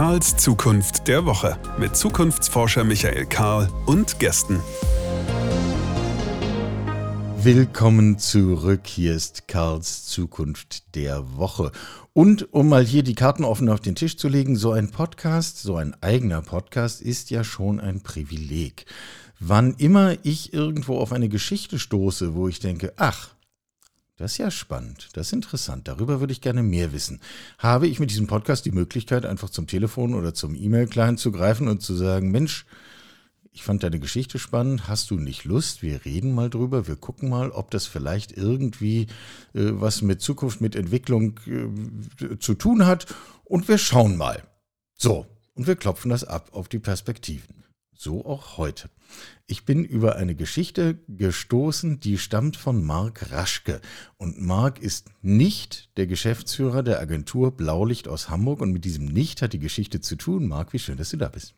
Karls Zukunft der Woche mit Zukunftsforscher Michael Karl und Gästen. Willkommen zurück. Hier ist Karls Zukunft der Woche. Und um mal hier die Karten offen auf den Tisch zu legen, so ein Podcast, so ein eigener Podcast ist ja schon ein Privileg. Wann immer ich irgendwo auf eine Geschichte stoße, wo ich denke, ach, das ist ja spannend, das ist interessant, darüber würde ich gerne mehr wissen. Habe ich mit diesem Podcast die Möglichkeit, einfach zum Telefon oder zum E-Mail-Client zu greifen und zu sagen, Mensch, ich fand deine Geschichte spannend, hast du nicht Lust? Wir reden mal drüber, wir gucken mal, ob das vielleicht irgendwie äh, was mit Zukunft, mit Entwicklung äh, zu tun hat und wir schauen mal. So, und wir klopfen das ab auf die Perspektiven. So auch heute. Ich bin über eine Geschichte gestoßen, die stammt von Marc Raschke. Und Marc ist nicht der Geschäftsführer der Agentur Blaulicht aus Hamburg. Und mit diesem Nicht hat die Geschichte zu tun. Marc, wie schön, dass du da bist.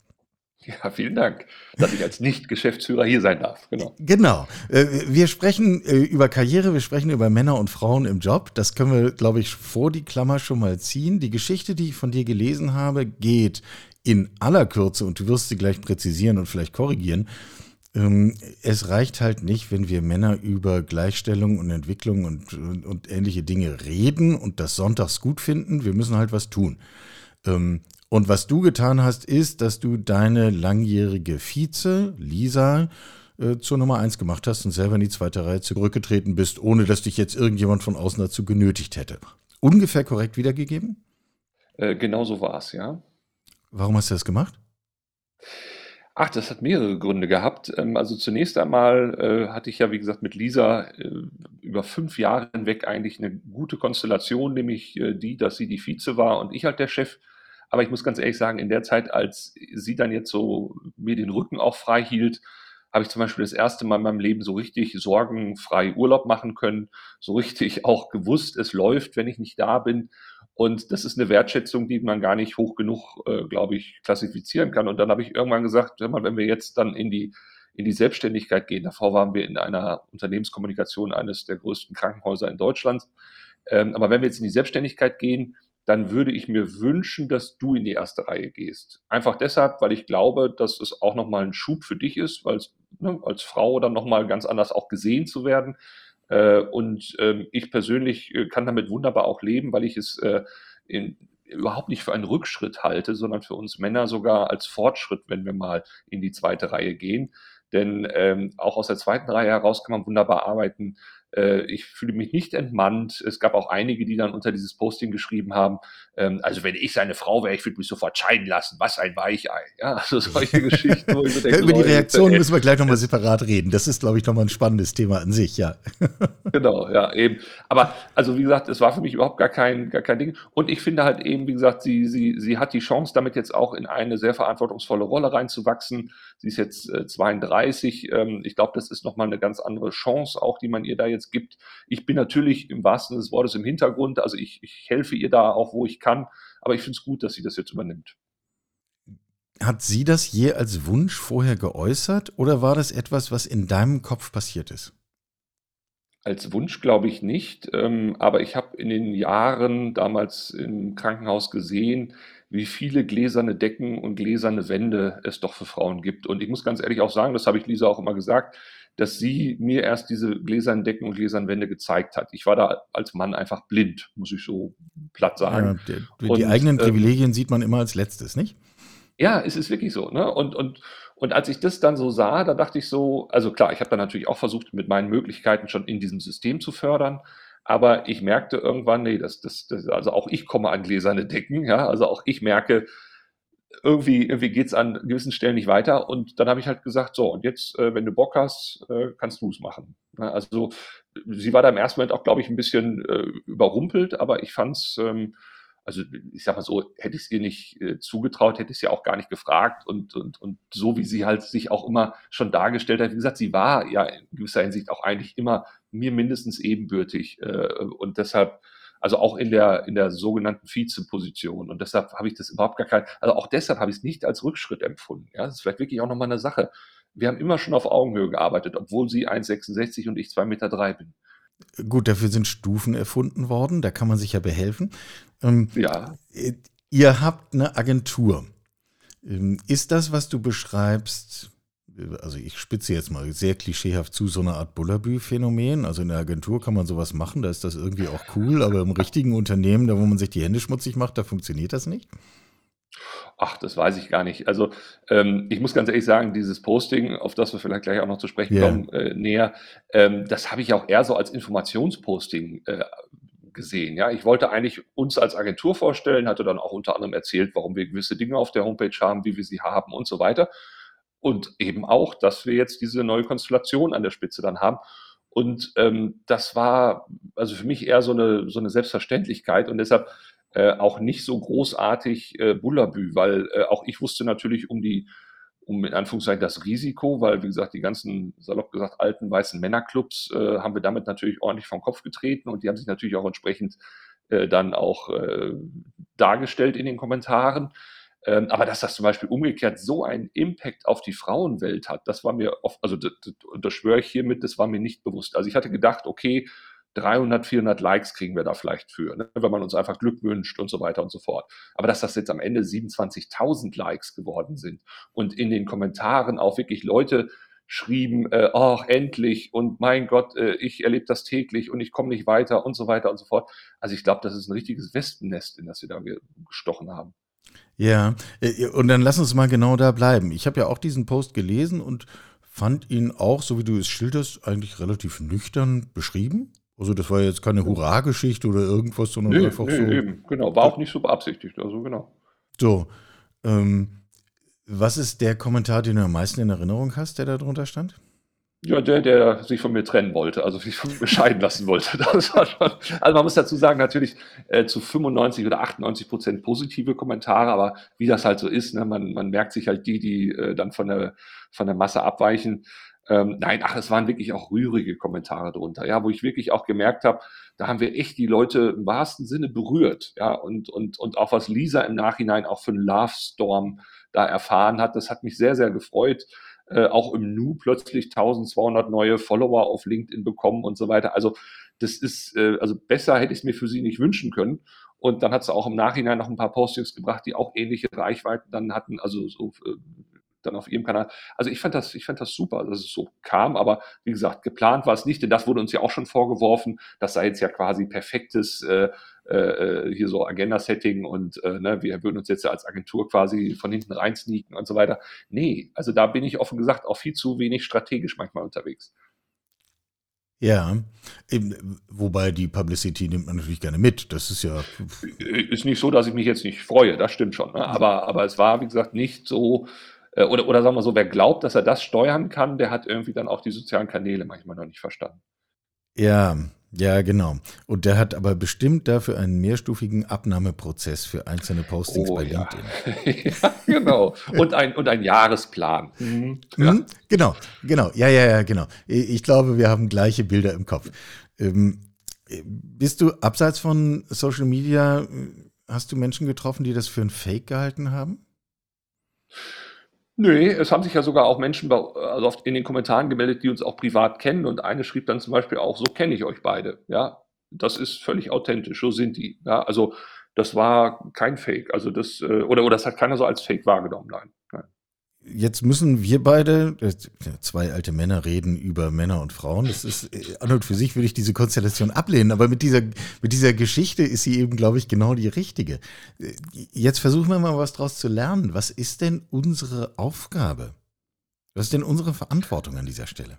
Ja, vielen Dank, dass ich als Nicht-Geschäftsführer hier sein darf. Genau. Genau. Äh, wir sprechen äh, über Karriere, wir sprechen über Männer und Frauen im Job. Das können wir, glaube ich, vor die Klammer schon mal ziehen. Die Geschichte, die ich von dir gelesen habe, geht in aller Kürze, und du wirst sie gleich präzisieren und vielleicht korrigieren, ähm, es reicht halt nicht, wenn wir Männer über Gleichstellung und Entwicklung und, und, und, ähnliche Dinge reden und das sonntags gut finden. Wir müssen halt was tun. Ähm, und was du getan hast, ist, dass du deine langjährige Vize, Lisa, äh, zur Nummer eins gemacht hast und selber in die zweite Reihe zurückgetreten bist, ohne dass dich jetzt irgendjemand von außen dazu genötigt hätte. Ungefähr korrekt wiedergegeben? Äh, genau so war es, ja. Warum hast du das gemacht? Ach, das hat mehrere Gründe gehabt. Ähm, also zunächst einmal äh, hatte ich ja, wie gesagt, mit Lisa äh, über fünf Jahre hinweg eigentlich eine gute Konstellation, nämlich äh, die, dass sie die Vize war und ich halt der Chef. Aber ich muss ganz ehrlich sagen, in der Zeit, als sie dann jetzt so mir den Rücken auch frei hielt, habe ich zum Beispiel das erste Mal in meinem Leben so richtig sorgenfrei Urlaub machen können, so richtig auch gewusst, es läuft, wenn ich nicht da bin. Und das ist eine Wertschätzung, die man gar nicht hoch genug, äh, glaube ich, klassifizieren kann. Und dann habe ich irgendwann gesagt, wenn wir jetzt dann in die, in die Selbstständigkeit gehen, davor waren wir in einer Unternehmenskommunikation eines der größten Krankenhäuser in Deutschland. Ähm, aber wenn wir jetzt in die Selbstständigkeit gehen, dann würde ich mir wünschen, dass du in die erste Reihe gehst. Einfach deshalb, weil ich glaube, dass es auch nochmal ein Schub für dich ist, weil ne, als Frau dann nochmal ganz anders auch gesehen zu werden. Äh, und ähm, ich persönlich äh, kann damit wunderbar auch leben, weil ich es äh, in, überhaupt nicht für einen Rückschritt halte, sondern für uns Männer sogar als Fortschritt, wenn wir mal in die zweite Reihe gehen. Denn ähm, auch aus der zweiten Reihe heraus kann man wunderbar arbeiten. Äh, ich fühle mich nicht entmannt. Es gab auch einige, die dann unter dieses Posting geschrieben haben, ähm, also wenn ich seine Frau wäre, ich würde mich sofort scheiden lassen. Was ein Weichei. Ja, also solche Geschichten. Wo ich denke, über die Reaktion müssen wir gleich nochmal separat reden. Das ist, glaube ich, nochmal ein spannendes Thema an sich, ja. genau, ja, eben. Aber also wie gesagt, es war für mich überhaupt gar kein, gar kein Ding. Und ich finde halt eben, wie gesagt, sie, sie, sie hat die Chance, damit jetzt auch in eine sehr verantwortungsvolle Rolle reinzuwachsen. Sie ist jetzt äh, 32. Ähm, ich glaube, das ist nochmal eine ganz andere Chance, auch die man ihr da jetzt gibt. Ich bin natürlich im wahrsten Sinne des Wortes im Hintergrund. Also ich, ich helfe ihr da auch, wo ich kann. Aber ich finde es gut, dass sie das jetzt übernimmt. Hat sie das je als Wunsch vorher geäußert oder war das etwas, was in deinem Kopf passiert ist? Als Wunsch glaube ich nicht, ähm, aber ich habe in den Jahren damals im Krankenhaus gesehen, wie viele gläserne Decken und gläserne Wände es doch für Frauen gibt. Und ich muss ganz ehrlich auch sagen, das habe ich Lisa auch immer gesagt, dass sie mir erst diese gläsernen Decken und gläsernen Wände gezeigt hat. Ich war da als Mann einfach blind, muss ich so platt sagen. Ja, die, die und, eigenen ähm, Privilegien sieht man immer als letztes, nicht? Ja, es ist wirklich so. Ne? Und, und, und als ich das dann so sah, da dachte ich so, also klar, ich habe dann natürlich auch versucht, mit meinen Möglichkeiten schon in diesem System zu fördern. Aber ich merkte irgendwann, nee, das, das, das, also auch ich komme an gläserne Decken, ja, also auch ich merke, irgendwie, irgendwie geht es an gewissen Stellen nicht weiter. Und dann habe ich halt gesagt, so, und jetzt, äh, wenn du Bock hast, äh, kannst du es machen. Ja, also sie war da im ersten Moment auch, glaube ich, ein bisschen äh, überrumpelt, aber ich fand es, ähm, also ich sag mal so, hätte ich es ihr nicht äh, zugetraut, hätte ich es ja auch gar nicht gefragt. Und, und, und so wie sie halt sich auch immer schon dargestellt hat, wie gesagt, sie war ja in gewisser Hinsicht auch eigentlich immer mir mindestens ebenbürtig. Äh, und deshalb also auch in der, in der sogenannten Vize-Position. Und deshalb habe ich das überhaupt gar kein, also auch deshalb habe ich es nicht als Rückschritt empfunden. Ja, das ist vielleicht wirklich auch nochmal eine Sache. Wir haben immer schon auf Augenhöhe gearbeitet, obwohl sie 1,66 und ich 2,3 Meter bin. Gut, dafür sind Stufen erfunden worden, da kann man sich ja behelfen. Ähm, ja. Äh, Ihr habt eine Agentur. Ähm, ist das, was du beschreibst, also ich spitze jetzt mal sehr klischeehaft zu, so eine Art Bullabü-Phänomen. Also in der Agentur kann man sowas machen, da ist das irgendwie auch cool, aber im richtigen Unternehmen, da wo man sich die Hände schmutzig macht, da funktioniert das nicht? Ach, das weiß ich gar nicht. Also ähm, ich muss ganz ehrlich sagen, dieses Posting, auf das wir vielleicht gleich auch noch zu sprechen Ja. kommen, äh, näher, ähm, das habe ich auch eher so als Informationsposting äh, gesehen. Ja, ich wollte eigentlich uns als Agentur vorstellen, hatte dann auch unter anderem erzählt, warum wir gewisse Dinge auf der Homepage haben, wie wir sie haben und so weiter. Und eben auch, dass wir jetzt diese neue Konstellation an der Spitze dann haben. Und ähm, das war also für mich eher so eine, so eine Selbstverständlichkeit und deshalb äh, auch nicht so großartig äh, Bullabü, weil äh, auch ich wusste natürlich um die, um in Anführungszeichen das Risiko, weil wie gesagt, die ganzen, salopp gesagt, alten weißen Männerclubs äh, haben wir damit natürlich ordentlich vom Kopf getreten und die haben sich natürlich auch entsprechend äh, dann auch äh, dargestellt in den Kommentaren. Ähm, aber dass das zum Beispiel umgekehrt so einen Impact auf die Frauenwelt hat, das war mir oft, also das, das, das schwöre ich hiermit, das war mir nicht bewusst. Also ich hatte gedacht, okay, 300, 400 Likes kriegen wir da vielleicht für, ne? wenn man uns einfach Glück wünscht und so weiter und so fort. Aber dass das jetzt am Ende 27.000 Likes geworden sind und in den Kommentaren auch wirklich Leute schrieben, äh, ach, endlich und mein Gott, äh, ich erlebe das täglich und ich komme nicht weiter und so weiter und so fort. Also ich glaube, das ist ein richtiges Wespennest, in das wir da ge- gestochen haben. Ja, äh, und dann lass uns mal genau da bleiben. Ich habe ja auch diesen Post gelesen und fand ihn auch, so wie du es schilderst, eigentlich relativ nüchtern beschrieben. Also das war jetzt keine Hurra-Geschichte oder irgendwas, sondern Nee, einfach nee, so. eben, genau. War auch nicht so beabsichtigt, also genau. So, ähm, was ist der Kommentar, den du am meisten in Erinnerung hast, der da drunter stand? Ja, der, der sich von mir trennen wollte, also sich von mir scheiden lassen wollte. Schon, also man muss dazu sagen, natürlich äh, zu 95 oder 98 Prozent positive Kommentare, aber wie das halt so ist, ne, man, man merkt sich halt die, die äh, dann von der, von der Masse abweichen. Ähm, nein, ach, es waren wirklich auch rührige Kommentare drunter, ja, wo ich wirklich auch gemerkt habe, da haben wir echt die Leute im wahrsten Sinne berührt, ja, und, und, und auch was Lisa im Nachhinein auch für einen Love Storm da erfahren hat, das hat mich sehr, sehr gefreut äh, auch im Nu plötzlich 1200 neue Follower auf LinkedIn bekommen und so weiter. Also das ist, äh, also besser hätte ich es mir für sie nicht wünschen können. Und dann hat sie auch im Nachhinein noch ein paar Postings gebracht, die auch ähnliche Reichweiten dann hatten, also so äh, dann auf ihrem Kanal. Also ich fand das, ich fand das super, dass es so kam, aber wie gesagt, geplant war es nicht, denn das wurde uns ja auch schon vorgeworfen, das sei jetzt ja quasi perfektes äh, äh, hier so Agenda-Setting und äh, ne, wir würden uns jetzt ja als Agentur quasi von hinten rein sneaken und so weiter. Nee, also da bin ich offen gesagt auch viel zu wenig strategisch manchmal unterwegs. Ja, eben, wobei die Publicity nimmt man natürlich gerne mit. Das ist ja, Ist nicht so, dass ich mich jetzt nicht freue, das stimmt schon. Ne? Aber, aber es war, wie gesagt, nicht so, äh, oder, oder sagen wir so, wer glaubt, dass er das steuern kann, der hat irgendwie dann auch die sozialen Kanäle manchmal noch nicht verstanden. ja, ja, genau. Und der hat aber bestimmt dafür einen mehrstufigen Abnahmeprozess für einzelne Postings Oh bei ja. LinkedIn. ja, genau. Und ein, und ein Jahresplan. Mhm. Ja. Hm? Genau, genau. Ja, ja, ja, genau. Ich glaube, wir haben gleiche Bilder im Kopf. Ähm, bist du abseits von Social Media, hast du Menschen getroffen, die das für ein Fake gehalten haben? Nee, es haben sich ja sogar auch Menschen bei, also oft in den Kommentaren gemeldet, die uns auch privat kennen. Und eine schrieb dann zum Beispiel auch, so kenne ich euch beide. Ja, das ist völlig authentisch, so sind die. Ja, also das war kein Fake. Also das, äh, oder, oder das hat keiner so als Fake wahrgenommen, nein. Jetzt müssen wir beide, zwei alte Männer reden über Männer und Frauen. Das ist, äh, an und für sich würde ich diese Konstellation ablehnen, aber mit dieser, mit dieser Geschichte ist sie eben, glaube ich, genau die richtige. Äh, Jetzt versuchen wir mal was draus zu lernen. Was ist denn unsere Aufgabe? Was ist denn unsere Verantwortung an dieser Stelle?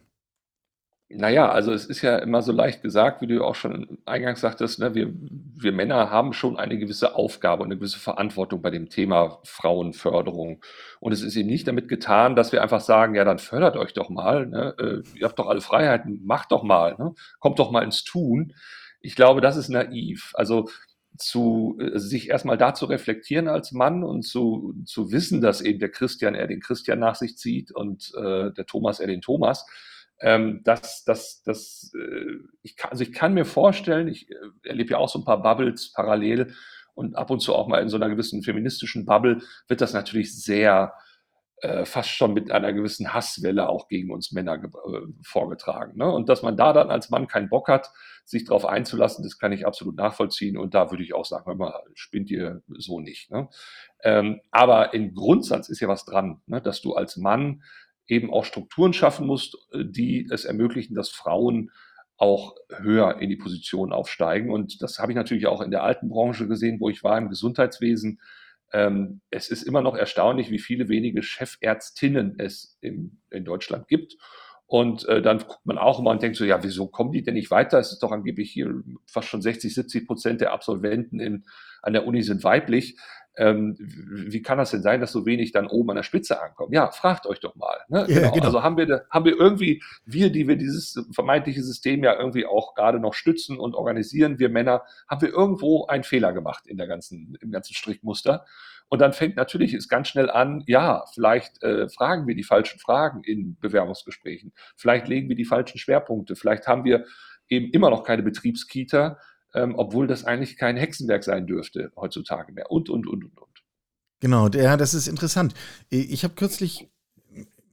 Naja, also es ist ja immer so leicht gesagt, wie du auch schon eingangs sagtest, ne, wir, wir Männer haben schon eine gewisse Aufgabe und eine gewisse Verantwortung bei dem Thema Frauenförderung. Und es ist eben nicht damit getan, dass wir einfach sagen, ja, dann fördert euch doch mal, ne, äh, ihr habt doch alle Freiheiten, macht doch mal, ne, kommt doch mal ins Tun. Ich glaube, das ist naiv. Also zu äh, sich erstmal da zu reflektieren als Mann und zu, zu wissen, dass eben der Christian er den Christian nach sich zieht und äh, der Thomas er den Thomas. Ähm, das, das, das, äh, ich kann, also ich kann mir vorstellen, ich äh, erlebe ja auch so ein paar Bubbles parallel und ab und zu auch mal in so einer gewissen feministischen Bubble wird das natürlich sehr äh, fast schon mit einer gewissen Hasswelle auch gegen uns Männer äh, vorgetragen. Ne? Und dass man da dann als Mann keinen Bock hat, sich darauf einzulassen, das kann ich absolut nachvollziehen. Und da würde ich auch sagen, hör mal, spinnt ihr so nicht. Ne? Ähm, aber im Grundsatz ist ja was dran, ne? dass du als Mann eben auch Strukturen schaffen musst, äh, die es ermöglichen, dass Frauen auch höher in die Position aufsteigen. Und das habe ich natürlich auch in der alten Branche gesehen, wo ich war im Gesundheitswesen. Ähm, es ist immer noch erstaunlich, wie viele wenige Chefärztinnen es in Deutschland gibt. Und äh, dann guckt man auch immer und denkt so, ja, wieso kommen die denn nicht weiter? Es ist doch angeblich hier fast schon 60, 70 Prozent der Absolventen in, an der Uni sind weiblich ähm, wie kann das denn sein, dass so wenig dann oben an der Spitze ankommen? Ja, fragt euch doch mal. Ne? Ja, genau. Genau. Also haben wir, haben wir irgendwie, wir, die wir dieses vermeintliche System ja irgendwie auch gerade noch stützen und organisieren, wir Männer, haben wir irgendwo einen Fehler gemacht in der ganzen, im ganzen Strickmuster. Und dann fängt natürlich es ganz schnell an, ja, vielleicht äh, fragen wir die falschen Fragen in Bewerbungsgesprächen, vielleicht legen wir die falschen Schwerpunkte, vielleicht haben wir eben immer noch keine Betriebskita, ähm, obwohl das eigentlich kein Hexenwerk sein dürfte heutzutage mehr. Und, und, und, und, und. Genau, ja, das ist interessant. Ich habe kürzlich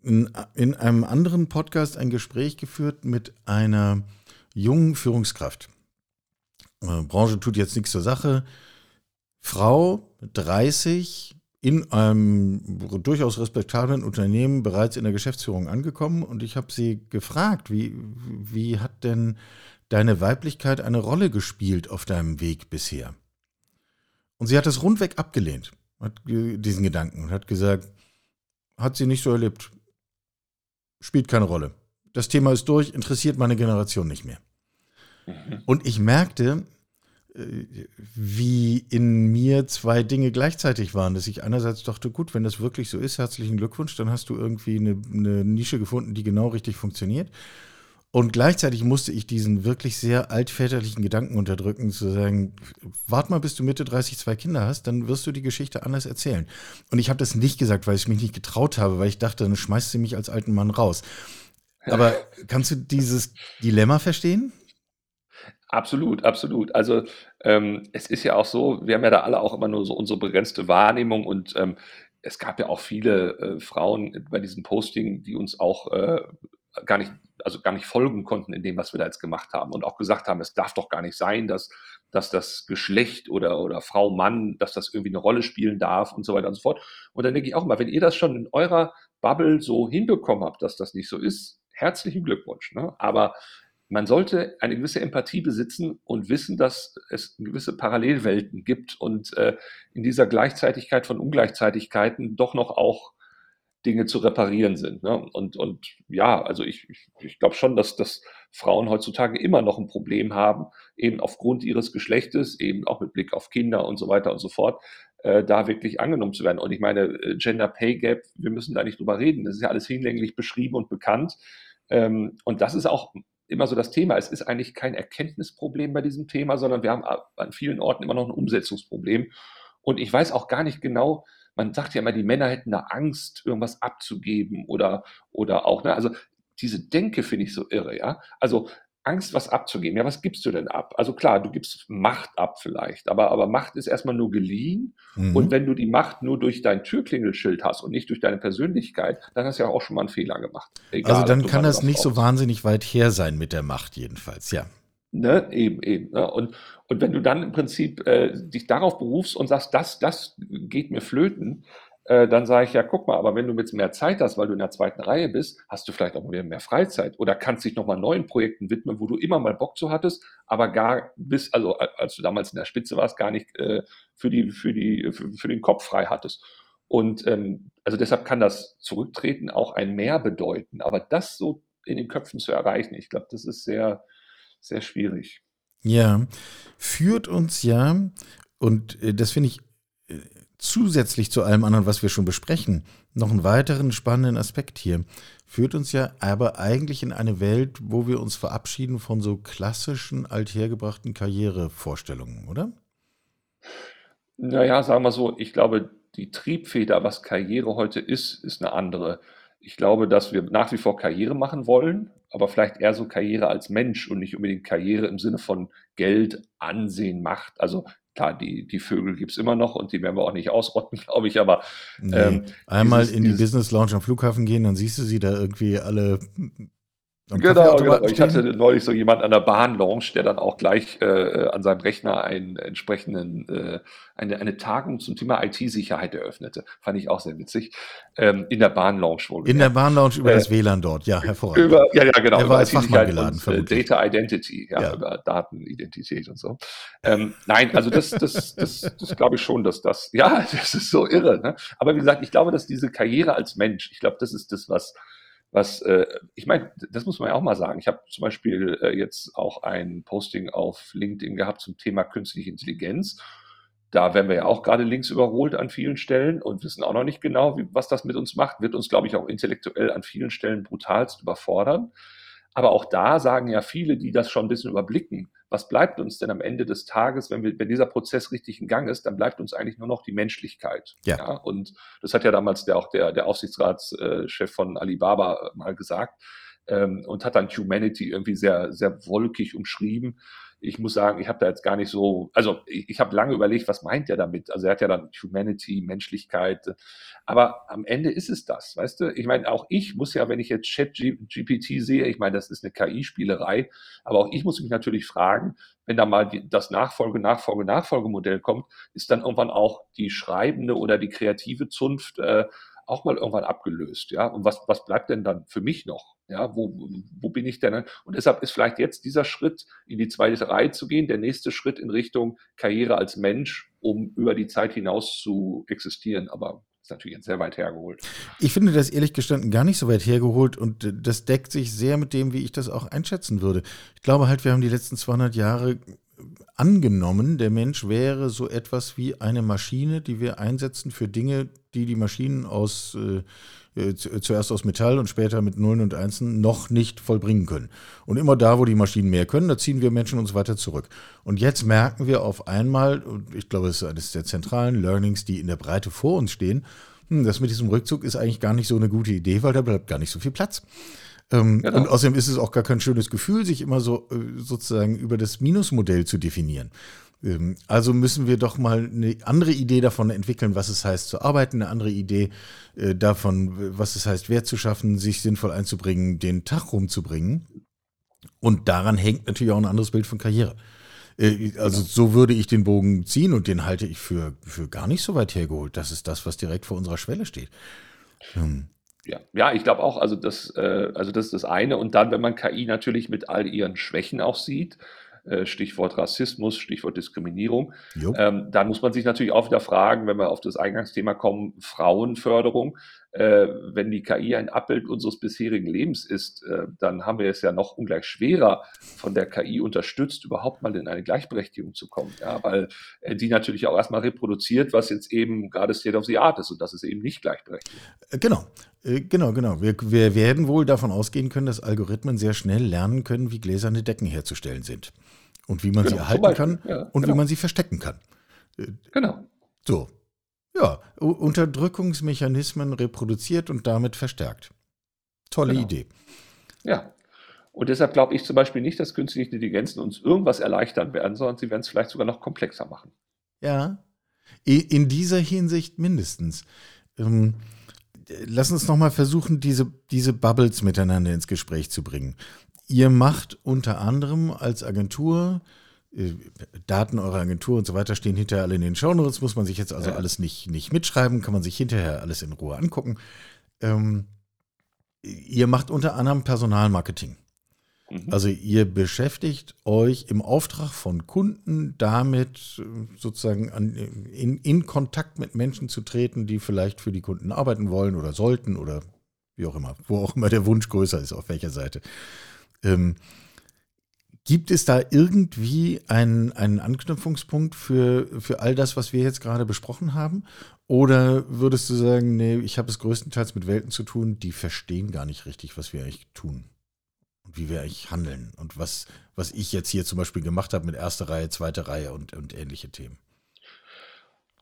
in, in einem anderen Podcast ein Gespräch geführt mit einer jungen Führungskraft. Äh, Branche tut jetzt nichts zur Sache. Frau, 30, in einem durchaus respektablen Unternehmen bereits in der Geschäftsführung angekommen und ich habe sie gefragt, wie, wie hat denn deine Weiblichkeit eine Rolle gespielt auf deinem Weg bisher? Und sie hat es rundweg abgelehnt, hat diesen Gedanken und hat gesagt, hat sie nicht so erlebt, spielt keine Rolle. Das Thema ist durch, interessiert meine Generation nicht mehr. Mhm. Und ich merkte, äh, wie in mir zwei Dinge gleichzeitig waren, dass ich einerseits dachte, gut, wenn das wirklich so ist, herzlichen Glückwunsch, dann hast du irgendwie eine, eine Nische gefunden, die genau richtig funktioniert. Und gleichzeitig musste ich diesen wirklich sehr altväterlichen Gedanken unterdrücken, zu sagen, wart mal, bis du Mitte 30 zwei Kinder hast, dann wirst du die Geschichte anders erzählen. Und ich habe das nicht gesagt, weil ich mich nicht getraut habe, weil ich dachte, dann schmeißt sie mich als alten Mann raus. Aber kannst du dieses Dilemma verstehen? Absolut, absolut. Also ähm, es ist ja auch so, wir haben ja da alle auch immer nur so unsere begrenzte Wahrnehmung und ähm, es gab ja auch viele äh, Frauen bei diesem Posting, die uns auch äh, gar nicht, also gar nicht folgen konnten in dem, was wir da jetzt gemacht haben und auch gesagt haben, es darf doch gar nicht sein, dass, dass das Geschlecht oder, oder Frau, Mann, dass das irgendwie eine Rolle spielen darf und so weiter und so fort. Und dann denke ich auch mal, wenn ihr das schon in eurer Bubble so hinbekommen habt, dass das nicht so ist, herzlichen Glückwunsch. Ne? Aber man sollte eine gewisse Empathie besitzen und wissen, dass es gewisse Parallelwelten gibt und äh, in dieser Gleichzeitigkeit von Ungleichzeitigkeiten doch noch auch Dinge zu reparieren sind. Ne? Und, und ja, also ich, ich, ich glaube schon, dass, dass Frauen heutzutage immer noch ein Problem haben, eben aufgrund ihres Geschlechtes, eben auch mit Blick auf Kinder und so weiter und so fort, äh, da wirklich angenommen zu werden. Und ich meine, äh, Gender Pay Gap, wir müssen da nicht drüber reden. Das ist ja alles hinlänglich beschrieben und bekannt. Ähm, und das ist auch immer so das Thema. Es ist eigentlich kein Erkenntnisproblem bei diesem Thema, sondern wir haben an vielen Orten immer noch ein Umsetzungsproblem. Und ich weiß auch gar nicht genau, man sagt ja immer, die Männer hätten da Angst, irgendwas abzugeben oder, oder auch, ne? also diese Denke finde ich so irre, ja. Also Angst, was abzugeben. Ja, was gibst du denn ab? Also klar, du gibst Macht ab vielleicht, aber, aber Macht ist erstmal nur geliehen. Mhm. Und wenn du die Macht nur durch dein Türklingelschild hast und nicht durch deine Persönlichkeit, dann hast du ja auch schon mal einen Fehler gemacht. Egal, also dann kann das nicht so wahnsinnig weit her sein mit der Macht jedenfalls, ja. Ne, eben, eben. Ne? Und, und wenn du dann im Prinzip äh, dich darauf berufst und sagst, das, das geht mir flöten, äh, dann sage ich ja, guck mal, aber wenn du jetzt mehr Zeit hast, weil du in der zweiten Reihe bist, hast du vielleicht auch wieder mehr Freizeit oder kannst dich nochmal neuen Projekten widmen, wo du immer mal Bock zu hattest, aber gar bis, also als du damals in der Spitze warst, gar nicht äh, für, die, für, die, für, für den Kopf frei hattest. Und ähm, also deshalb kann das Zurücktreten auch ein Mehr bedeuten. Aber das so in den Köpfen zu erreichen, ich glaube, das ist sehr, sehr schwierig. Ja, führt uns ja, und äh, das finde ich äh, zusätzlich zu allem anderen, was wir schon besprechen, noch einen weiteren spannenden Aspekt hier. Führt uns ja aber eigentlich in eine Welt, wo wir uns verabschieden von so klassischen, althergebrachten Karrierevorstellungen, oder? Naja, sagen wir so, ich glaube, die Triebfeder, was Karriere heute ist, ist eine andere. Ich glaube, dass wir nach wie vor Karriere machen wollen, aber vielleicht eher so Karriere als Mensch und nicht unbedingt Karriere im Sinne von Geld, Ansehen, Macht. Also klar, die, die Vögel gibt es immer noch und die werden wir auch nicht ausrotten, glaube ich, aber nee. ähm, einmal dieses, in die Business Lounge am Flughafen gehen, dann siehst du sie da irgendwie alle Genau, genau. Ich hatte neulich so jemand an der Bahnlounge, der dann auch gleich äh, an seinem Rechner einen entsprechenden, äh, eine, eine Tagung zum Thema IT-Sicherheit eröffnete. Fand ich auch sehr witzig. Ähm, in der Bahnlounge wohl. In der Bahnlounge über äh, das WLAN dort, ja, hervorragend. Über, ja, ja, genau. Er war als Fachmann geladen, und, äh, Data Identity, ja, ja, über Datenidentität und so. Ähm, nein, also das, das, das, das, das glaube ich schon, dass das, ja, das ist so irre. Ne? Aber wie gesagt, ich glaube, dass diese Karriere als Mensch, ich glaube, das ist das, was was, äh, ich meine, das muss man ja auch mal sagen. Ich habe zum Beispiel äh, jetzt auch ein Posting auf LinkedIn gehabt zum Thema künstliche Intelligenz. Da werden wir ja auch gerade links überholt an vielen Stellen und wissen auch noch nicht genau, wie, was das mit uns macht. Wird uns, glaube ich, auch intellektuell an vielen Stellen brutalst überfordern. Aber auch da sagen ja viele, die das schon ein bisschen überblicken, was bleibt uns denn am Ende des Tages, wenn, wir, wenn dieser Prozess richtig in Gang ist, dann bleibt uns eigentlich nur noch die Menschlichkeit. Ja. ja? Und das hat ja damals der, auch der, der Aufsichtsratschef von Alibaba mal gesagt ähm, und hat dann Humanity irgendwie sehr, sehr wolkig umschrieben ich muss sagen, ich habe da jetzt gar nicht so, also ich, ich habe lange überlegt, was meint er damit? Also er hat ja dann Humanity, Menschlichkeit, aber am Ende ist es das, weißt du? Ich meine, auch ich muss ja, wenn ich jetzt Chat-GPT sehe, ich meine, das ist eine KI-Spielerei, aber auch ich muss mich natürlich fragen, wenn da mal die, das Nachfolge, Nachfolge, Nachfolgemodell kommt, ist dann irgendwann auch die schreibende oder die kreative Zunft äh, auch mal irgendwann abgelöst, ja. Und was, was bleibt denn dann für mich noch? Ja, wo, wo bin ich denn? Und deshalb ist vielleicht jetzt dieser Schritt in die zweite Reihe zu gehen, der nächste Schritt in Richtung Karriere als Mensch, um über die Zeit hinaus zu existieren. Aber ist natürlich sehr weit hergeholt. Ich finde das ehrlich gestanden gar nicht so weit hergeholt und das deckt sich sehr mit dem, wie ich das auch einschätzen würde. Ich glaube halt, wir haben die letzten 200 Jahre angenommen, der Mensch wäre so etwas wie eine Maschine, die wir einsetzen für Dinge, die die Maschinen aus äh, äh zuerst aus Metall und später mit Nullen und Einsen noch nicht vollbringen können. Und immer da, wo die Maschinen mehr können, da ziehen wir Menschen uns weiter zurück. Und jetzt merken wir auf einmal, und ich glaube, es ist eines der zentralen Learnings, die in der Breite vor uns stehen, hm, das mit diesem Rückzug ist eigentlich gar nicht so eine gute Idee, weil da bleibt gar nicht so viel Platz. Ähm, genau. Und außerdem ist es auch gar kein schönes Gefühl, sich immer so äh, sozusagen über das Minusmodell zu definieren. Ähm, also müssen wir doch mal eine andere Idee davon entwickeln, was es heißt zu arbeiten, eine andere Idee äh, davon, was es heißt, Wert zu schaffen, sich sinnvoll einzubringen, den Tag rumzubringen. Und daran hängt natürlich auch ein anderes Bild von Karriere. Äh, also so würde ich den Bogen ziehen und den halte ich für, für gar nicht so weit hergeholt. Das ist das, was direkt vor unserer Schwelle steht. Hm. Ja, ja, ich glaube auch, also das, äh, also das ist das eine. Und dann, wenn man KI natürlich mit all ihren Schwächen auch sieht, Stichwort Rassismus, Stichwort Diskriminierung, ähm, dann muss man sich natürlich auch wieder fragen, wenn wir auf das Eingangsthema kommen, Frauenförderung. Äh, wenn die KI ein Abbild unseres bisherigen Lebens ist, äh, dann haben wir es ja noch ungleich schwerer, von der KI unterstützt, überhaupt mal in eine Gleichberechtigung zu kommen. Ja, weil äh, die natürlich auch erstmal reproduziert, was jetzt eben gerade State of the Art ist und das ist eben nicht gleichberechtigt. Äh, genau. Äh, genau, genau. Wir, wir werden wohl davon ausgehen können, dass Algorithmen sehr schnell lernen können, wie gläserne Decken herzustellen sind. Und wie man genau, sie erhalten kann ja, und genau. wie man sie verstecken kann. Genau. So, ja, Unterdrückungsmechanismen reproduziert und damit verstärkt. Tolle genau. Idee. Ja. Und deshalb glaube ich zum Beispiel nicht, dass künstliche Intelligenzen uns irgendwas erleichtern werden, sondern sie werden es vielleicht sogar noch komplexer machen. Ja, in dieser Hinsicht mindestens. Ähm, lass uns nochmal versuchen, diese, diese Bubbles miteinander ins Gespräch zu bringen. Ihr macht unter anderem als Agentur Daten eurer Agentur und so weiter stehen hinterher alle in den Shownotes, muss man sich jetzt also ja. alles nicht, nicht mitschreiben, kann man sich hinterher alles in Ruhe angucken. Ähm, ihr macht unter anderem Personalmarketing. Mhm. Also ihr beschäftigt euch im Auftrag von Kunden damit, sozusagen an, in, in Kontakt mit Menschen zu treten, die vielleicht für die Kunden arbeiten wollen oder sollten oder wie auch immer, wo auch immer der Wunsch größer ist, auf welcher Seite. Ähm, Gibt es da irgendwie einen, einen Anknüpfungspunkt für, für all das, was wir jetzt gerade besprochen haben? Oder würdest du sagen, nee, ich habe es größtenteils mit Welten zu tun, die verstehen gar nicht richtig, was wir eigentlich tun und wie wir eigentlich handeln und was, was ich jetzt hier zum Beispiel gemacht habe mit erster Reihe, zweiter Reihe und, und ähnliche Themen?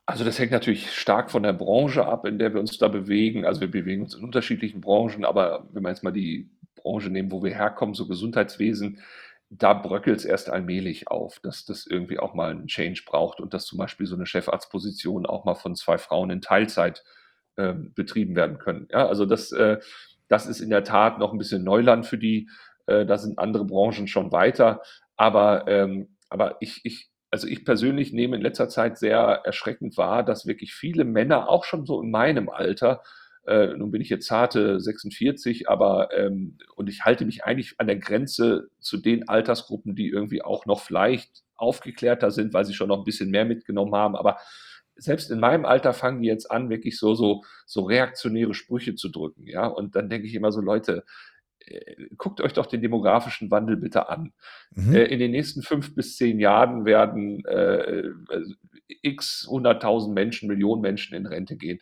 Also das hängt natürlich stark von der Branche ab, in der wir uns da bewegen. Also wir bewegen uns in unterschiedlichen Branchen, aber wenn wir jetzt mal die Branche nehmen, wo wir herkommen, so Gesundheitswesen, da bröckelt es erst allmählich auf, dass das irgendwie auch mal einen Change braucht und dass zum Beispiel so eine Chefarztposition auch mal von zwei Frauen in Teilzeit äh, betrieben werden können. Ja, also das, äh, das ist in der Tat noch ein bisschen Neuland für die. Äh, da sind andere Branchen schon weiter. Aber, ähm, aber ich, ich, also ich persönlich nehme in letzter Zeit sehr erschreckend wahr, dass wirklich viele Männer, auch schon so in meinem Alter, äh, nun bin ich jetzt zarte 46, aber ähm, und ich halte mich eigentlich an der Grenze zu den Altersgruppen, die irgendwie auch noch vielleicht aufgeklärter sind, weil sie schon noch ein bisschen mehr mitgenommen haben. Aber selbst in meinem Alter fangen die jetzt an, wirklich so, so, so reaktionäre Sprüche zu drücken. Ja, und dann denke ich immer so, Leute, äh, guckt euch doch den demografischen Wandel bitte an. Mhm. Äh, in den nächsten fünf bis zehn Jahren werden äh, x hunderttausend Menschen, Millionen Menschen in Rente gehen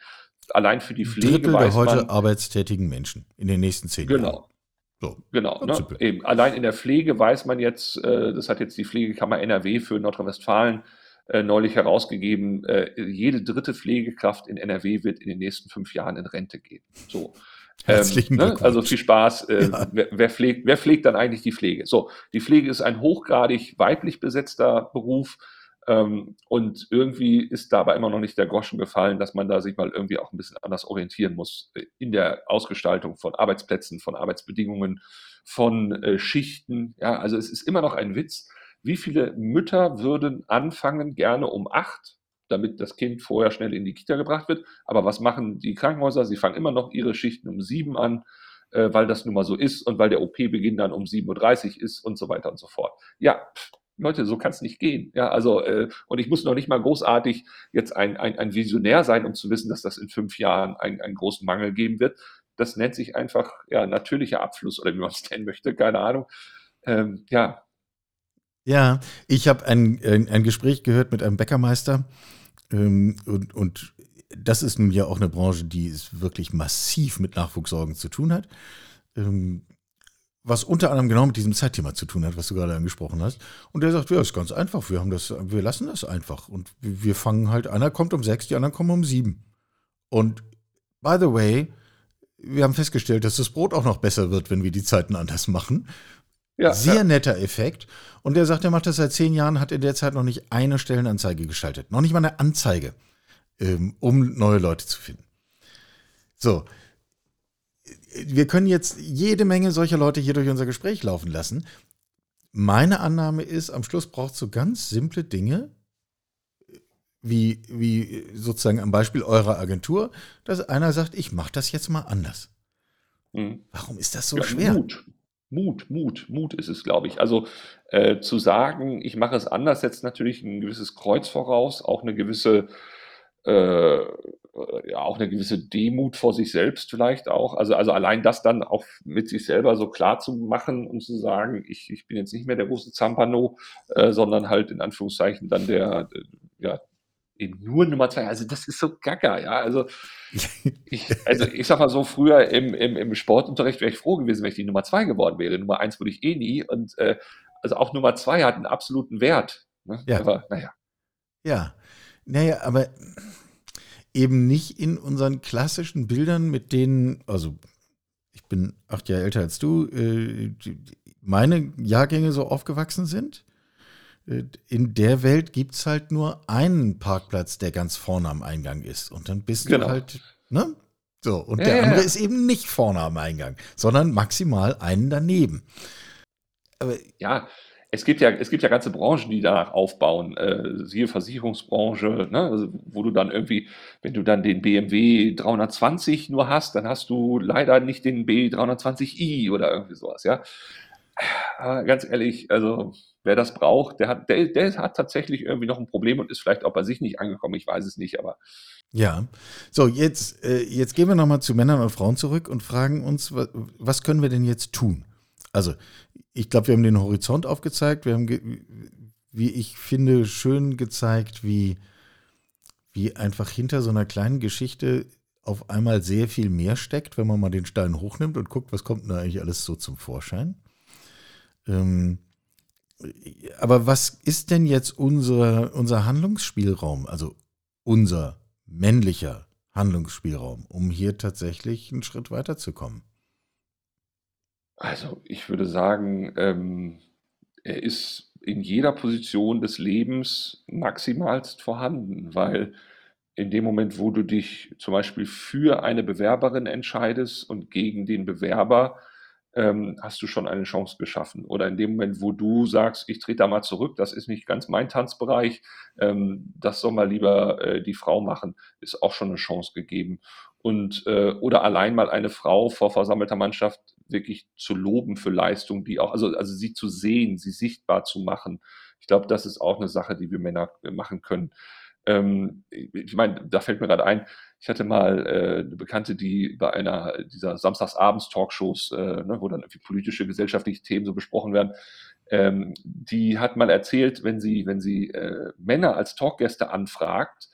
allein für die Pflege Drittel der heute man, arbeitstätigen Menschen in den nächsten zehn genau. Jahren. So, genau. Ne? Eben. Allein in der Pflege weiß man jetzt, äh, das hat jetzt die Pflegekammer NRW für Nordrhein-Westfalen äh, neulich herausgegeben, äh, jede dritte Pflegekraft in NRW wird in den nächsten fünf Jahren in Rente gehen. So. Herzlichen ähm, ne? Also viel Spaß. Äh, ja. wer, wer, pflegt, wer pflegt dann eigentlich die Pflege? So, die Pflege ist ein hochgradig weiblich besetzter Beruf. Ähm, und irgendwie ist dabei immer noch nicht der Groschen gefallen, dass man da sich mal irgendwie auch ein bisschen anders orientieren muss äh, in der Ausgestaltung von Arbeitsplätzen, von Arbeitsbedingungen, von äh, Schichten. Ja, also es ist immer noch ein Witz. Wie viele Mütter würden anfangen gerne um acht, damit das Kind vorher schnell in die Kita gebracht wird? Aber was machen die Krankenhäuser? Sie fangen immer noch ihre Schichten um sieben an äh, weil das nun mal so ist und weil der OP-Beginn dann um 7.30 Uhr ist und so weiter und so fort. Ja, Leute, so kann es nicht gehen. Ja, also, äh, und ich muss noch nicht mal großartig jetzt ein, ein, ein Visionär sein, um zu wissen, dass das in fünf Jahren ein, einen großen Mangel geben wird. Das nennt sich einfach ja, natürlicher Abfluss oder wie man es nennen möchte, keine Ahnung. Ähm, ja. Ja, ich habe ein, ein, ein, Gespräch gehört mit einem Bäckermeister ähm, und, und das ist nun ja auch eine Branche, die es wirklich massiv mit Nachwuchssorgen zu tun hat. Ähm, was unter anderem genau mit diesem Zeitthema zu tun hat, was du gerade angesprochen hast. Und der sagt, ja, ist ganz einfach, wir haben das, wir lassen das einfach. Und wir fangen halt, einer kommt um sechs, die anderen kommen um sieben. Und by the way, wir haben festgestellt, dass das Brot auch noch besser wird, wenn wir die Zeiten anders machen. Ja, Sehr ja. netter Effekt. Und der sagt, er macht das seit zehn Jahren, hat in der Zeit noch nicht eine Stellenanzeige geschaltet. Noch nicht mal eine Anzeige, ähm, um neue Leute zu finden. So, wir können jetzt jede Menge solcher Leute hier durch unser Gespräch laufen lassen. Meine Annahme ist, am Schluss braucht es so ganz simple Dinge, wie, wie sozusagen am Beispiel eurer Agentur, dass einer sagt, ich mache das jetzt mal anders. Hm. Warum ist das so ja, schwer? Mut. Mut, Mut, Mut ist es, glaube ich. Also äh, zu sagen, ich mache es anders, setzt natürlich ein gewisses Kreuz voraus, auch eine gewisse äh, ja auch eine gewisse Demut vor sich selbst vielleicht auch. Also, also allein das dann auch mit sich selber so klar zu machen und zu sagen, ich, ich bin jetzt nicht mehr der große Zampano, äh, sondern halt in Anführungszeichen dann der, äh, ja, eben nur Nummer zwei. Also das ist so gaga, ja. Also ich, also ich sag mal so, früher im, im, im Sportunterricht wäre ich froh gewesen, wenn ich die Nummer zwei geworden wäre. Nummer eins würde ich eh nie. Und äh, also auch Nummer zwei hat einen absoluten Wert. Ne? Ja. Aber naja. Ja. Naja, aber eben nicht in unseren klassischen Bildern, mit denen, also ich bin acht Jahre älter als du, äh, meine Jahrgänge so aufgewachsen sind. Äh, in der Welt gibt es halt nur einen Parkplatz, der ganz vorne am Eingang ist. Und dann bist genau. du halt, ne? So, und ja, der andere ja. ist eben nicht vorne am Eingang, sondern maximal einen daneben. Aber ja, es gibt ja, es gibt ja ganze Branchen, die danach aufbauen, äh, siehe Versicherungsbranche, ne? also, wo du dann irgendwie, wenn du dann den BMW 320 nur hast, dann hast du leider nicht den B320i oder irgendwie sowas, ja. Aber ganz ehrlich, also wer das braucht, der hat, der, der hat tatsächlich irgendwie noch ein Problem und ist vielleicht auch bei sich nicht angekommen, ich weiß es nicht, aber. Ja, so jetzt, äh, jetzt gehen wir nochmal zu Männern und Frauen zurück und fragen uns, was, was können wir denn jetzt tun? Also ich glaube, wir haben den Horizont aufgezeigt. Wir haben, wie ich finde, schön gezeigt, wie, wie einfach hinter so einer kleinen Geschichte auf einmal sehr viel mehr steckt, wenn man mal den Stein hochnimmt und guckt, was kommt da eigentlich alles so zum Vorschein. Ähm, aber was ist denn jetzt unser, unser Handlungsspielraum, also unser männlicher Handlungsspielraum, um hier tatsächlich einen Schritt weiterzukommen? Also, ich würde sagen, ähm, er ist in jeder Position des Lebens maximalst vorhanden, weil in dem Moment, wo du dich zum Beispiel für eine Bewerberin entscheidest und gegen den Bewerber, ähm, hast du schon eine Chance geschaffen. Oder in dem Moment, wo du sagst, ich trete da mal zurück, das ist nicht ganz mein Tanzbereich, ähm, das soll mal lieber äh, die Frau machen, ist auch schon eine Chance gegeben. Und äh, oder allein mal eine Frau vor versammelter Mannschaft wirklich zu loben für Leistung, die auch, also, also sie zu sehen, sie sichtbar zu machen. Ich glaube, das ist auch eine Sache, die wir Männer äh, machen können. Ähm, ich meine, da fällt mir gerade ein, ich hatte mal äh, eine Bekannte, die bei einer dieser Samstagsabends-Talkshows, äh, ne, wo dann irgendwie politische, gesellschaftliche Themen so besprochen werden, ähm, die hat mal erzählt, wenn sie, wenn sie äh, Männer als Talkgäste anfragt,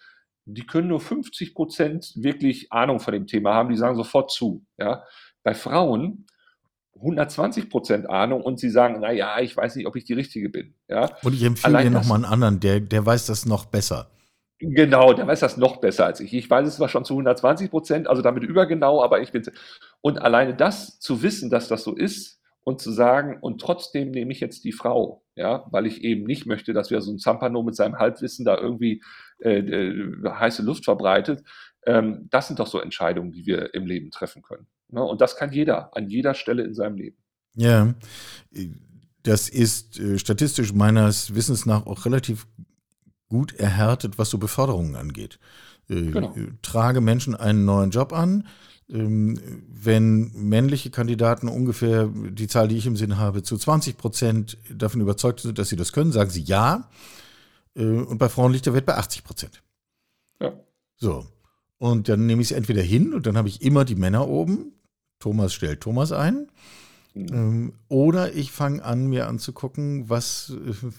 die können nur 50 Prozent wirklich Ahnung von dem Thema haben, die sagen sofort zu. Ja? Bei Frauen 120 Prozent Ahnung und sie sagen, na ja, ich weiß nicht, ob ich die Richtige bin. Ja? Und ich empfehle Allein dir nochmal einen anderen, der, der weiß das noch besser. Genau, der weiß das noch besser als ich. Ich weiß es zwar schon zu 120 Prozent, also damit übergenau, aber ich bin. Und alleine das zu wissen, dass das so ist und zu sagen, und trotzdem nehme ich jetzt die Frau, ja, weil ich eben nicht möchte, dass wir so ein Zampano mit seinem Halbwissen da irgendwie äh, äh, heiße Luft verbreitet. Ähm, das sind doch so Entscheidungen, die wir im Leben treffen können. Ne? Und das kann jeder, an jeder Stelle in seinem Leben. Ja, das ist äh, statistisch meines Wissens nach auch relativ gut erhärtet, was so Beförderungen angeht. Äh, genau. Trage Menschen einen neuen Job an. Ähm, wenn männliche Kandidaten ungefähr die Zahl, die ich im Sinn habe, zu 20 Prozent davon überzeugt sind, dass sie das können, sagen sie ja. Äh, und bei Frauen liegt der Wert bei 80 Prozent. Ja. So. Und dann nehme ich es entweder hin und dann habe ich immer die Männer oben. Thomas stellt Thomas ein. Mhm. Ähm, oder ich fange an, mir anzugucken, was,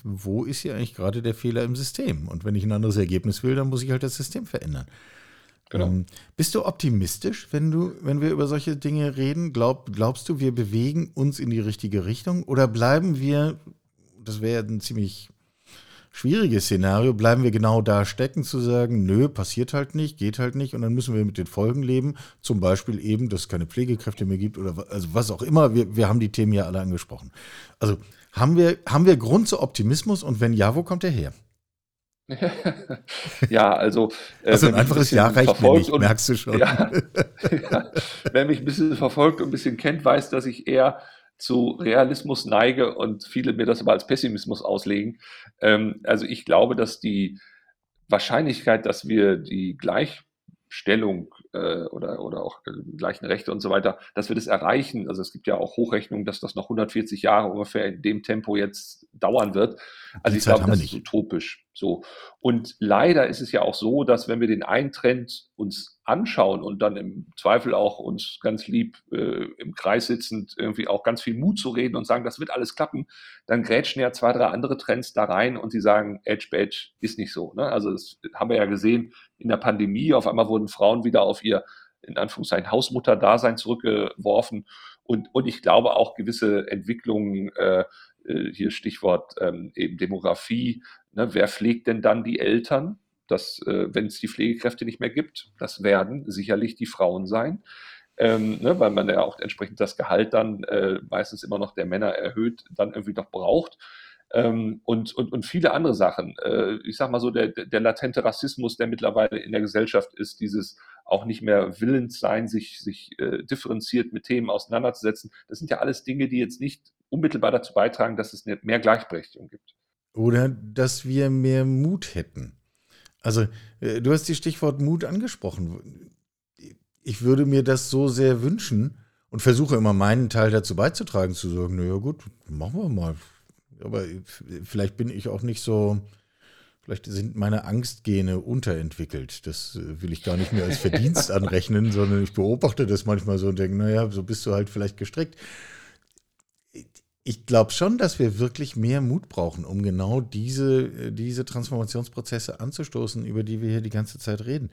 wo ist hier eigentlich gerade der Fehler im System? Und wenn ich ein anderes Ergebnis will, dann muss ich halt das System verändern. Genau. Ähm, bist du optimistisch, wenn du, wenn wir über solche Dinge reden? Glaub, glaubst du, wir bewegen uns in die richtige Richtung? Oder bleiben wir, das wäre ein ziemlich schwieriges Szenario, bleiben wir genau da stecken, zu sagen, nö, passiert halt nicht, geht halt nicht und dann müssen wir mit den Folgen leben. Zum Beispiel eben, dass es keine Pflegekräfte mehr gibt oder also was auch immer. Wir, wir haben die Themen ja alle angesprochen. Also haben wir, haben wir Grund zu Optimismus und wenn ja, wo kommt er her? ja, also. Äh, also ein einfaches ein Ja reicht mir nicht, und, merkst du schon. Ja, ja, wer mich ein bisschen verfolgt und ein bisschen kennt, weiß, dass ich eher zu Realismus neige und viele mir das aber als Pessimismus auslegen. Ähm, also ich glaube, dass die Wahrscheinlichkeit, dass wir die Gleichstellung äh, oder, oder auch äh, gleichen Rechte und so weiter, dass wir das erreichen, also es gibt ja auch Hochrechnungen, dass das noch 140 Jahre ungefähr in dem Tempo jetzt dauern wird. Also die ich Zeit glaube, das ist utopisch. So. Und leider ist es ja auch so, dass wenn wir den einen Trend uns anschauen und dann im Zweifel auch uns ganz lieb äh, im Kreis sitzend irgendwie auch ganz viel Mut zu reden und sagen, das wird alles klappen, dann grätschen ja zwei, drei andere Trends da rein und sie sagen, Edge Badge ist nicht so. Ne? Also das haben wir ja gesehen in der Pandemie. Auf einmal wurden Frauen wieder auf ihr, in Anführungszeichen, Hausmutter-Dasein zurückgeworfen. Und, und ich glaube auch gewisse Entwicklungen, äh, äh hier Stichwort ähm, eben Demografie, ne? wer pflegt denn dann die Eltern? Dass, äh, wenn es die Pflegekräfte nicht mehr gibt, das werden sicherlich die Frauen sein. Ähm, ne, weil man ja auch entsprechend das Gehalt dann äh, meistens immer noch der Männer erhöht, dann irgendwie noch braucht. Ähm, und, und, und viele andere Sachen. Äh, ich sag mal so, der, der latente Rassismus, der mittlerweile in der Gesellschaft ist, dieses auch nicht mehr willens sein, sich, sich äh, differenziert mit Themen auseinanderzusetzen, das sind ja alles Dinge, die jetzt nicht unmittelbar dazu beitragen, dass es mehr Gleichberechtigung gibt. Oder dass wir mehr Mut hätten. Also, äh, du hast die Stichwort Mut angesprochen. Ich würde mir das so sehr wünschen und versuche immer meinen Teil dazu beizutragen, zu sagen, naja gut, machen wir mal. Aber vielleicht bin ich auch nicht so, vielleicht sind meine Angstgene unterentwickelt. Das äh, will ich gar nicht mehr als Verdienst anrechnen, sondern ich beobachte das manchmal so und denke, naja, so bist du halt vielleicht gestrickt ich glaube schon, dass wir wirklich mehr Mut brauchen, um genau diese, diese Transformationsprozesse anzustoßen, über die wir hier die ganze Zeit reden.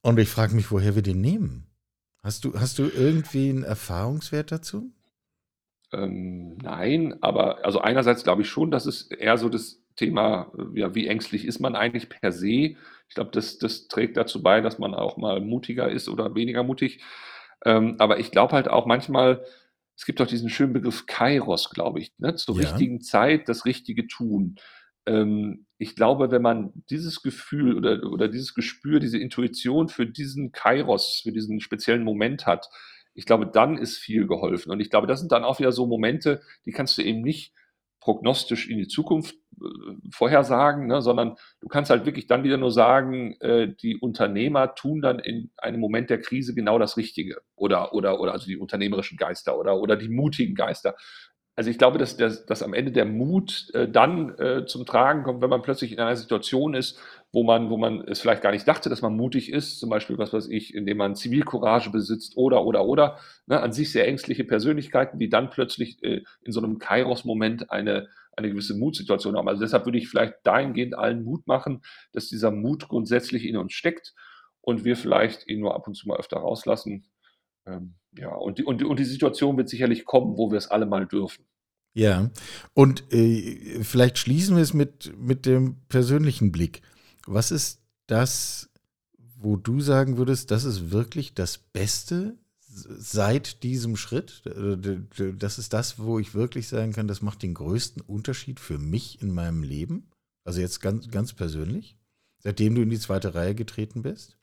Und ich frage mich, woher wir den nehmen. Hast du, hast du irgendwie einen Erfahrungswert dazu? Ähm, nein, aber also einerseits glaube ich schon, dass es eher so das Thema, ja, wie ängstlich ist man eigentlich per se? Ich glaube, das, das trägt dazu bei, dass man auch mal mutiger ist oder weniger mutig. Ähm, aber ich glaube halt auch manchmal, es gibt doch diesen schönen Begriff Kairos, glaube ich, ne? zur Ja. richtigen Zeit das Richtige tun. Ähm, ich glaube, wenn man dieses Gefühl oder, oder dieses Gespür, diese Intuition für diesen Kairos, für diesen speziellen Moment hat, ich glaube, dann ist viel geholfen. Und ich glaube, das sind dann auch wieder so Momente, die kannst du eben nicht prognostisch in die Zukunft äh, vorhersagen, ne, sondern du kannst halt wirklich dann wieder nur sagen, äh, die Unternehmer tun dann in einem Moment der Krise genau das Richtige oder oder oder also die unternehmerischen Geister oder oder die mutigen Geister. Also ich glaube, dass, dass, dass am Ende der Mut äh, dann äh, zum Tragen kommt, wenn man plötzlich in einer Situation ist, wo man, wo man es vielleicht gar nicht dachte, dass man mutig ist, zum Beispiel, was weiß ich, indem man Zivilcourage besitzt oder, oder, oder, ne, an sich sehr ängstliche Persönlichkeiten, die dann plötzlich äh, in so einem Kairos-Moment eine, eine gewisse Mutsituation haben. Also deshalb würde ich vielleicht dahingehend allen Mut machen, dass dieser Mut grundsätzlich in uns steckt und wir vielleicht ihn nur ab und zu mal öfter rauslassen. Ähm, ja, und die, und, und die Situation wird sicherlich kommen, wo wir es alle mal dürfen. Ja, und äh, vielleicht schließen wir es mit, mit dem persönlichen Blick. Was ist das, wo du sagen würdest, das ist wirklich das Beste seit diesem Schritt? Das ist das, wo ich wirklich sagen kann, das macht den größten Unterschied für mich in meinem Leben? Also jetzt ganz, ganz persönlich, seitdem du in die zweite Reihe getreten bist?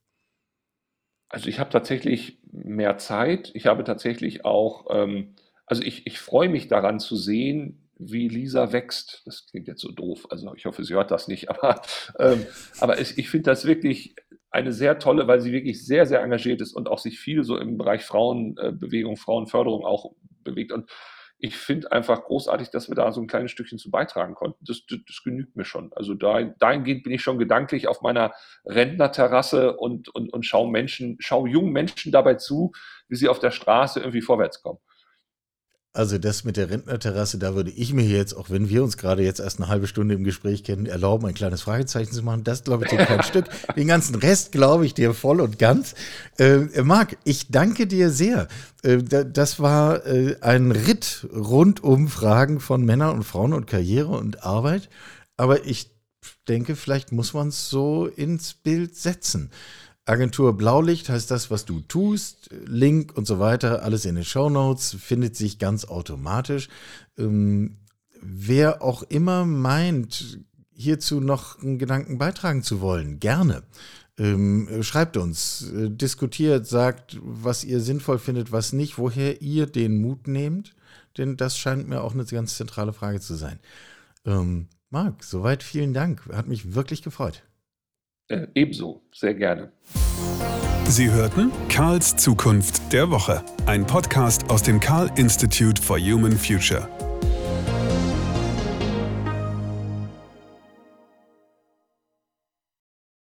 Also ich habe tatsächlich mehr Zeit. Ich habe tatsächlich auch, ähm, also ich, ich freue mich daran zu sehen, wie Lisa wächst. Das klingt jetzt so doof. Also ich hoffe, sie hört das nicht. Aber, ähm, aber es, ich finde das wirklich eine sehr tolle, weil sie wirklich sehr, sehr engagiert ist und auch sich viel so im Bereich Frauenbewegung, Frauenförderung auch bewegt. Und ich finde einfach großartig, dass wir da so ein kleines Stückchen zu beitragen konnten. Das, das, das genügt mir schon. Also da, dahingehend bin ich schon gedanklich auf meiner Rentnerterrasse und, und, und schaue Menschen, schaue jungen Menschen dabei zu, wie sie auf der Straße irgendwie vorwärts kommen. Also das mit der Rentnerterrasse, da würde ich mir jetzt, auch wenn wir uns gerade jetzt erst eine halbe Stunde im Gespräch kennen, erlauben, ein kleines Fragezeichen zu machen. Das glaube ich dir kein Stück. Den ganzen Rest glaube ich dir voll und ganz. Äh, Marc, ich danke dir sehr. Äh, das war äh, ein Ritt rund um Fragen von Männern und Frauen und Karriere und Arbeit. Aber ich denke, vielleicht muss man es so ins Bild setzen. Agentur Blaulicht heißt das, was du tust, Link und so weiter, alles in den Show Notes, findet sich ganz automatisch. Ähm, wer auch immer meint, hierzu noch einen Gedanken beitragen zu wollen, gerne. Ähm, schreibt uns, äh, diskutiert, sagt, was ihr sinnvoll findet, was nicht, woher ihr den Mut nehmt, denn das scheint mir auch eine ganz zentrale Frage zu sein. Ähm, Marc, soweit vielen Dank. Hat mich wirklich gefreut. Äh, ebenso, sehr gerne. Sie hörten Karls Zukunft der Woche, ein Podcast aus dem Karl Institute for Human Future.